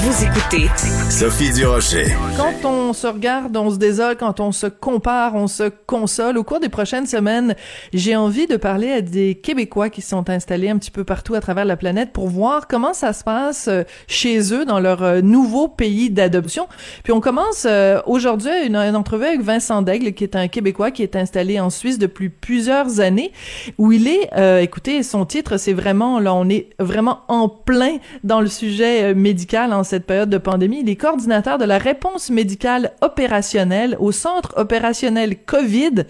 Vous écoutez Sophie Durocher. Quand on se regarde, on se désole, quand on se compare, on se console. Au cours des prochaines semaines, j'ai envie de parler à des Québécois qui sont installés un petit peu partout à travers la planète pour voir comment ça se passe euh, chez eux dans leur euh, nouveau pays d'adoption. Puis on commence euh, aujourd'hui une, une entrevue avec Vincent Daigle, qui est un Québécois qui est installé en Suisse depuis plusieurs années, où il est, écoutez, son titre, c'est vraiment, là, on est vraiment en plein dans le sujet médical en cette période de pandémie. Il est coordinateur de la réponse médicale opérationnelle au centre opérationnel COVID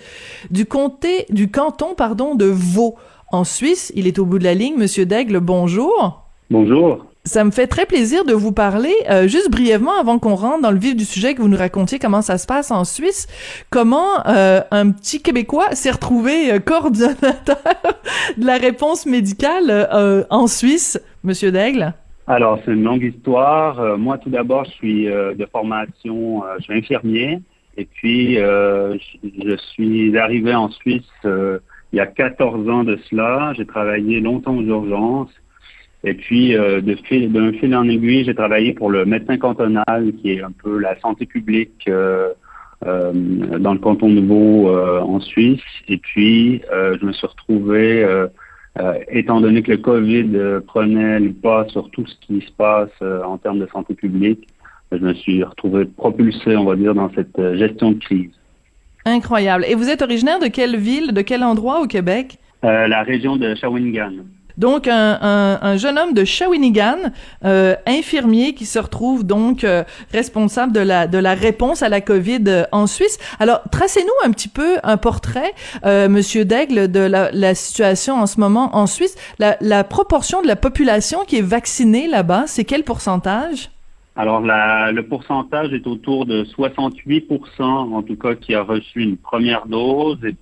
du comté, du canton, pardon, de Vaud. En Suisse, il est au bout de la ligne. Monsieur Daigle, bonjour. Bonjour. Ça me fait très plaisir de vous parler. Euh, juste brièvement, avant qu'on rentre dans le vif du sujet, que vous nous racontiez comment ça se passe en Suisse, comment euh, un petit Québécois s'est retrouvé euh, coordonnateur de la réponse médicale en Suisse, Monsieur Daigle? Alors, c'est une longue histoire. Euh, moi, tout d'abord, je suis euh, de formation, euh, je suis infirmier. Et puis, je, suis arrivé en Suisse il y a 14 ans de cela. J'ai travaillé longtemps aux urgences. Et puis, de fil, d'un fil en aiguille, j'ai travaillé pour le médecin cantonal, qui est un peu la santé publique dans le canton de Vaud en Suisse. Et puis, je me suis retrouvé euh, étant donné que le COVID euh, prenait le pas sur tout ce qui se passe euh, en termes de santé publique, je me suis retrouvé propulsé, on va dire, dans cette gestion de crise. Incroyable. Et vous êtes originaire de quelle ville, de quel endroit au Québec? la région de Shawinigan. Donc, un, jeune homme de Shawinigan, euh, infirmier, qui se retrouve donc euh, responsable de la, de la réponse à la COVID euh, en Suisse. Alors, tracez-nous un petit peu un portrait, Monsieur Daigle, de la, la, situation en ce moment en Suisse. La, la proportion de la population qui est vaccinée là-bas, c'est quel pourcentage? Alors, la, le pourcentage est autour de 68% en tout cas, qui a reçu une première dose. Et,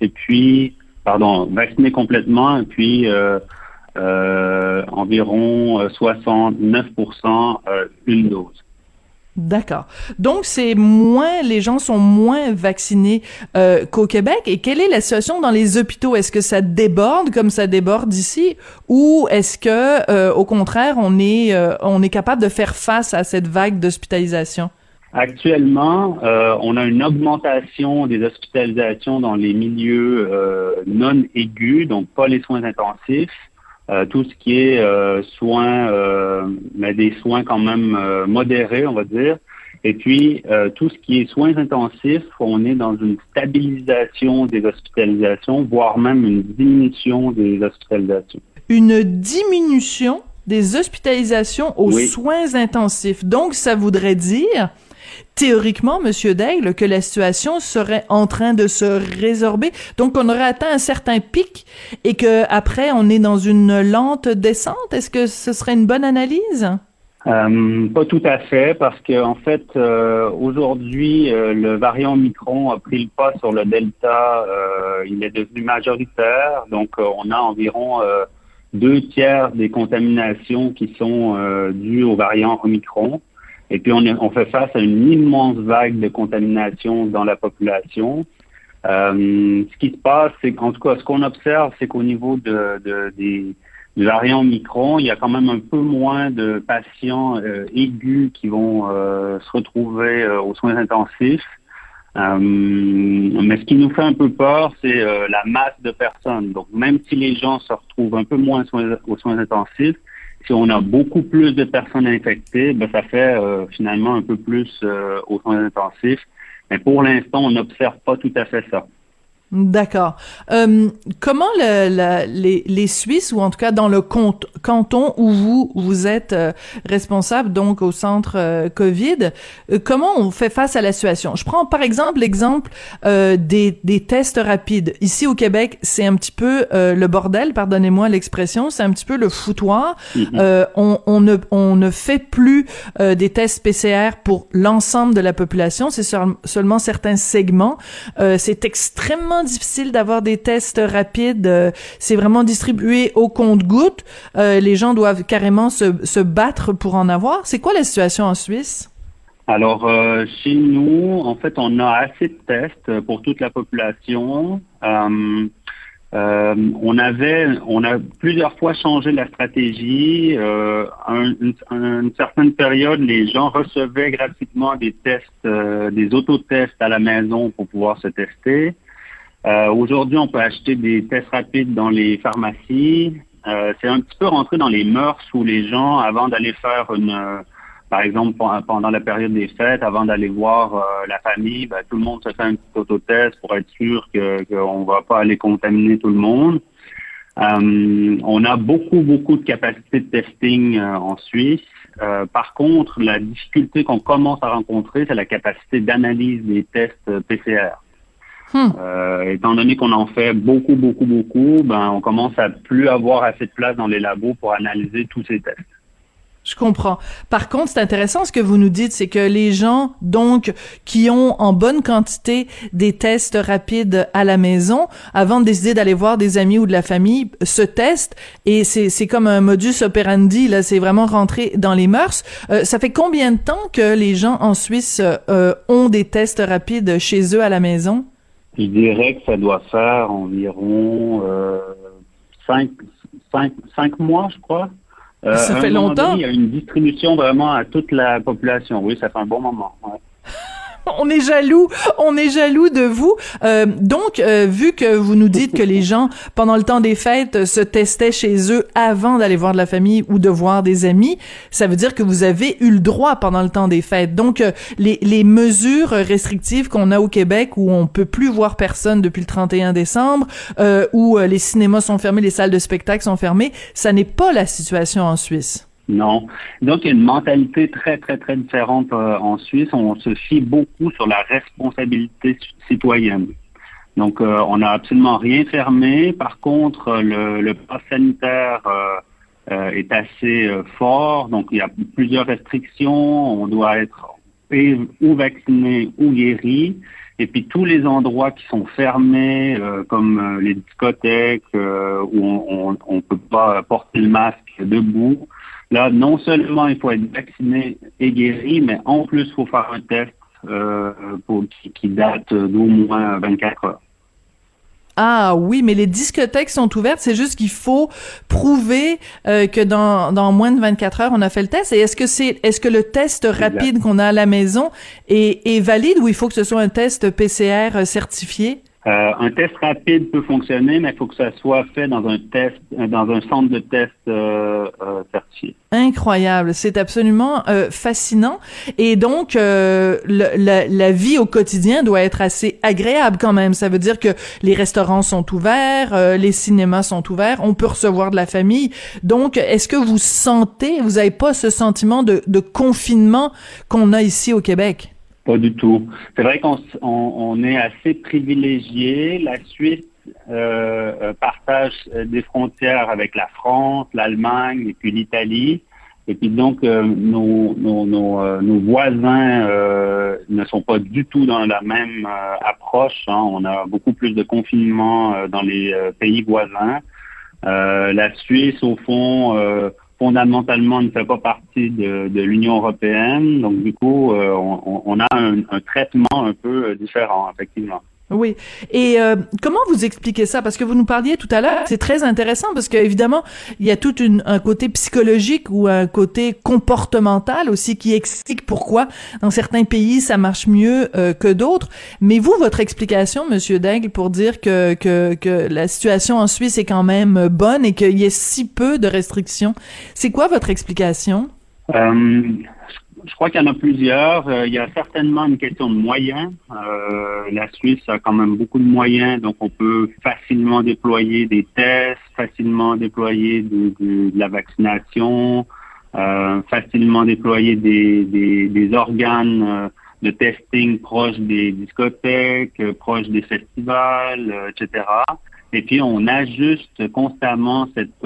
et puis, pardon, vacciné complètement, et puis euh, euh, environ 69% euh, une dose. D'accord. Donc c'est moins, les gens sont moins vaccinés qu'au Québec. Et quelle est la situation dans les hôpitaux? Est-ce que ça déborde comme ça déborde ici, ou est-ce que, au contraire, on est, on est capable de faire face à cette vague d'hospitalisation? Actuellement, euh, on a une augmentation des hospitalisations dans les milieux euh, non aigus, donc pas les soins intensifs, euh, tout ce qui est soins, mais des soins quand même modérés, on va dire. Et puis, tout ce qui est soins intensifs, on est dans une stabilisation des hospitalisations, voire même une diminution des hospitalisations. Une diminution des hospitalisations aux soins intensifs. Donc, ça voudrait dire théoriquement, Monsieur Daigle, que la situation serait en train de se résorber. Donc, on aurait atteint un certain pic et que après, on est dans une lente descente. Est-ce que ce serait une bonne analyse? Euh, pas tout à fait, parce que en fait, euh, aujourd'hui, euh, le variant Micron a pris le pas sur le Delta. il est devenu majoritaire, donc on a environ deux tiers des contaminations qui sont dues au variant Omicron. Et puis, on, fait face à une immense vague de contamination dans la population. Euh, ce qui se passe, c'est qu'en tout cas, ce qu'on observe, c'est qu'au niveau de, des, variants Micron, il y a quand même un peu moins de patients euh, aigus qui vont euh, se retrouver aux soins intensifs. mais ce qui nous fait un peu peur, c'est la masse de personnes. Donc, même si les gens se retrouvent un peu moins aux soins intensifs, si on a beaucoup plus de personnes infectées, ben, ça fait euh, finalement un peu plus euh, aux soins intensifs. Mais pour l'instant, on n'observe pas tout à fait ça. D'accord. Euh, comment le, les, les, Suisses, ou en tout cas dans le canton où vous vous êtes euh, responsable, donc au centre euh, COVID, comment on fait face à la situation? Je prends par exemple l'exemple des, des tests rapides. Ici au Québec, c'est un petit peu le bordel, pardonnez-moi l'expression, c'est un petit peu le foutoir. Mm-hmm. On, on, ne, on ne fait plus des tests PCR pour l'ensemble de la population, c'est seulement certains segments. c'est extrêmement difficile d'avoir des tests rapides. Euh, c'est vraiment distribué au compte-gouttes. Euh, les gens doivent carrément se, battre pour en avoir. C'est quoi la situation en Suisse? Alors, euh, chez nous, en fait, on a assez de tests pour toute la population. On avait, on a plusieurs fois changé la stratégie. Euh, une, une, certaine période, les gens recevaient gratuitement des tests, des autotests à la maison pour pouvoir se tester. Euh, aujourd'hui, on peut acheter des tests rapides dans les pharmacies. C'est un petit peu rentré dans les mœurs où les gens, avant d'aller faire une par exemple, pendant la période des fêtes, avant d'aller voir euh, la famille, ben, tout le monde se fait un petit autotest pour être sûr qu'on ne va pas aller contaminer tout le monde. Euh, on a beaucoup, beaucoup de capacités de testing euh, en Suisse. par contre, la difficulté qu'on commence à rencontrer, c'est la capacité d'analyse des tests PCR. Hmm. étant donné qu'on en fait beaucoup, beaucoup, beaucoup, ben, on commence à plus avoir assez de place dans les labos pour analyser tous ces tests. Je comprends. Par contre, c'est intéressant ce que vous nous dites, c'est que les gens, donc, qui ont en bonne quantité des tests rapides à la maison, avant de décider d'aller voir des amis ou de la famille, se testent et c'est comme un modus operandi, là, c'est vraiment rentré dans les mœurs. Euh, ça fait combien de temps que les gens en Suisse euh, ont des tests rapides chez eux à la maison? Je dirais que ça doit faire environ euh, cinq, cinq mois, je crois. Euh, ça fait longtemps. il y a une distribution vraiment à toute la population. Oui, ça fait un bon moment. on est jaloux, on est jaloux de vous. Euh, donc, euh, vu que vous nous dites que les gens, pendant le temps des fêtes, se testaient chez eux avant d'aller voir de la famille ou de voir des amis, ça veut dire que vous avez eu le droit pendant le temps des fêtes. Donc, euh, les, les mesures restrictives qu'on a au Québec, où on peut plus voir personne depuis le 31 décembre, où les cinémas sont fermés, les salles de spectacle sont fermées, ça n'est pas la situation en Suisse. Non. Donc, il y a une mentalité très, très, très différente euh, en Suisse. On se fie beaucoup sur la responsabilité citoyenne. Donc, euh, on n'a absolument rien fermé. Par contre, le, le pass sanitaire euh, est assez fort. Donc, il y a plusieurs restrictions. On doit être ou vacciné ou guéri. Et puis tous les endroits qui sont fermés, comme les discothèques où on ne peut pas porter le masque debout, Là, non seulement il faut être vacciné et guéri, mais en plus, il faut faire un test euh, pour, qui, date d'au moins 24 heures. Ah oui, mais les discothèques sont ouvertes. C'est juste qu'il faut prouver euh, que dans, dans moins de 24 heures, on a fait le test. Et est-ce que c'est est-ce que le test rapide qu'on a à la maison est, est valide ou il faut que ce soit un test PCR certifié? Euh, un test rapide peut fonctionner, mais il faut que ça soit fait dans un test, euh, dans un centre de test euh, euh, certifié. Incroyable, c'est absolument fascinant. Et donc, la, la, vie au quotidien doit être assez agréable quand même. Ça veut dire que les restaurants sont ouverts, les cinémas sont ouverts, on peut recevoir de la famille. Donc, est-ce que vous sentez, vous n'avez pas ce sentiment de, de confinement qu'on a ici au Québec? Pas du tout. C'est vrai qu'on on, est assez privilégié. La Suisse euh, euh, partage euh, des frontières avec la France, l'Allemagne et puis l'Italie. Et puis donc, nos, nos, nos, voisins ne sont pas du tout dans la même approche. Hein. On a beaucoup plus de confinement dans les pays voisins. la Suisse, au fond, fondamentalement ne fait pas partie de, de l'Union européenne. Donc, du coup, euh, on, on, a un, un, traitement un peu euh, différent, effectivement. Oui. Et euh, comment vous expliquez ça? Parce que vous nous parliez tout à l'heure, c'est très intéressant parce qu'évidemment, il y a tout une, un côté psychologique ou un côté comportemental aussi qui explique pourquoi dans certains pays ça marche mieux euh, que d'autres. Mais vous, votre explication, Monsieur Daigle, pour dire que, que, que la situation en Suisse est quand même bonne et qu'il y ait si peu de restrictions, c'est quoi votre explication? Euh, je crois qu'il y en a plusieurs. Euh, il y a certainement une question de moyens. Euh, la Suisse a quand même beaucoup de moyens, donc on peut facilement déployer des tests, facilement déployer de, la vaccination, euh, facilement déployer des, des, organes de testing proches des discothèques, proches des festivals, etc. Et puis on ajuste constamment cette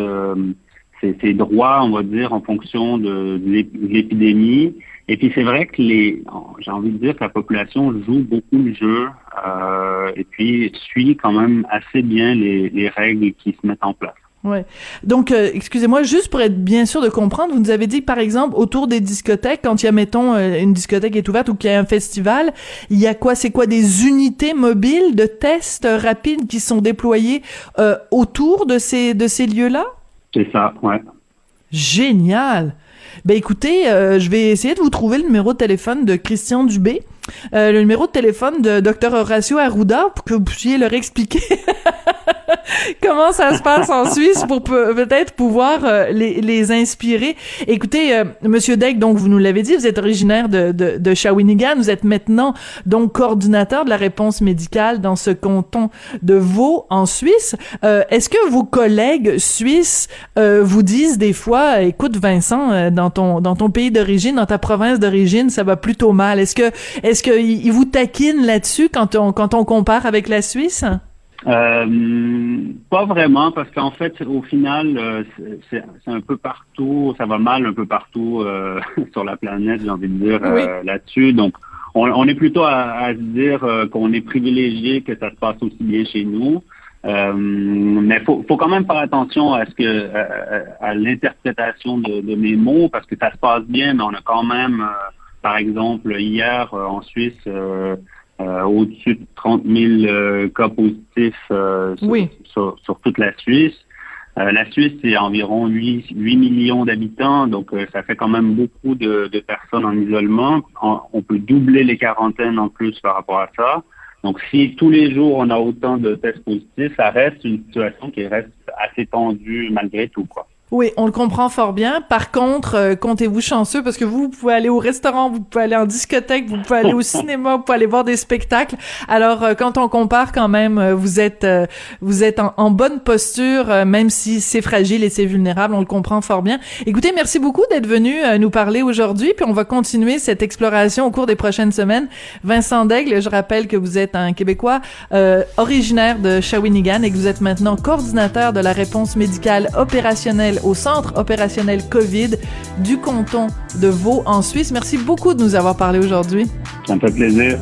ces, droits, on va dire, en fonction de, l'épidémie. Et puis c'est vrai que les, j'ai envie de dire que la population joue beaucoup le jeu euh, et puis suit quand même assez bien les, règles qui se mettent en place. Ouais. Donc, euh, excusez-moi, juste pour être bien sûr de comprendre, vous nous avez dit par exemple, autour des discothèques, quand il y a, mettons, euh, une discothèque est ouverte ou qu'il y a un festival, il y a quoi? C'est quoi? Des unités mobiles de tests rapides qui sont déployées euh, autour de ces, de ces lieux-là? C'est ça, ouais. Génial! Ben écoutez, je vais essayer de vous trouver le numéro de téléphone de Christian Dubé. Euh, le numéro de téléphone de Dr Horacio Arruda pour que vous puissiez leur expliquer comment ça se passe en Suisse pour peut-être pouvoir euh, les, les, inspirer. Écoutez, euh, Monsieur Deck, donc vous nous l'avez dit, vous êtes originaire de, de, Shawinigan, vous êtes maintenant donc coordinateur de la réponse médicale dans ce canton de Vaud en Suisse. Est-ce que vos collègues suisses vous disent des fois, écoute Vincent, dans ton dans ton pays d'origine, dans ta province d'origine, ça va plutôt mal. Est-ce que est-ce qu'ils vous taquinent là-dessus quand on, quand on compare avec la Suisse? Euh, pas vraiment, parce qu'en fait, au final, euh, c'est un peu partout, ça va mal un peu partout euh, sur la planète, j'ai envie de dire, là-dessus. Donc, on, est plutôt à, se dire qu'on est privilégié, que ça se passe aussi bien chez nous. mais faut, faut quand même faire attention à ce que à, l'interprétation de, de, mes mots, parce que ça se passe bien, mais on a quand même par exemple, hier euh, en Suisse, euh, euh, au-dessus de 30 000 cas positifs sur, toute la Suisse. la Suisse, c'est environ 8, millions d'habitants, donc ça fait quand même beaucoup de, personnes en isolement. On, peut doubler les quarantaines en plus par rapport à ça. Donc si tous les jours on a autant de tests positifs, ça reste une situation qui reste assez tendue malgré tout. quoi. Oui, on le comprend fort bien. Par contre, euh, comptez-vous chanceux parce que vous, vous, pouvez aller au restaurant, vous pouvez aller en discothèque, vous pouvez aller au cinéma, vous pouvez aller voir des spectacles. Alors, euh, quand on compare, quand même, euh, vous êtes vous êtes en, bonne posture, même si c'est fragile et c'est vulnérable. On le comprend fort bien. Écoutez, merci beaucoup d'être venu nous parler aujourd'hui. Puis on va continuer cette exploration au cours des prochaines semaines. Vincent Daigle, je rappelle que vous êtes un Québécois originaire de Shawinigan et que vous êtes maintenant coordinateur de la réponse médicale opérationnelle au Centre opérationnel COVID du canton de Vaud en Suisse. Merci beaucoup de nous avoir parlé aujourd'hui. Ça me fait plaisir.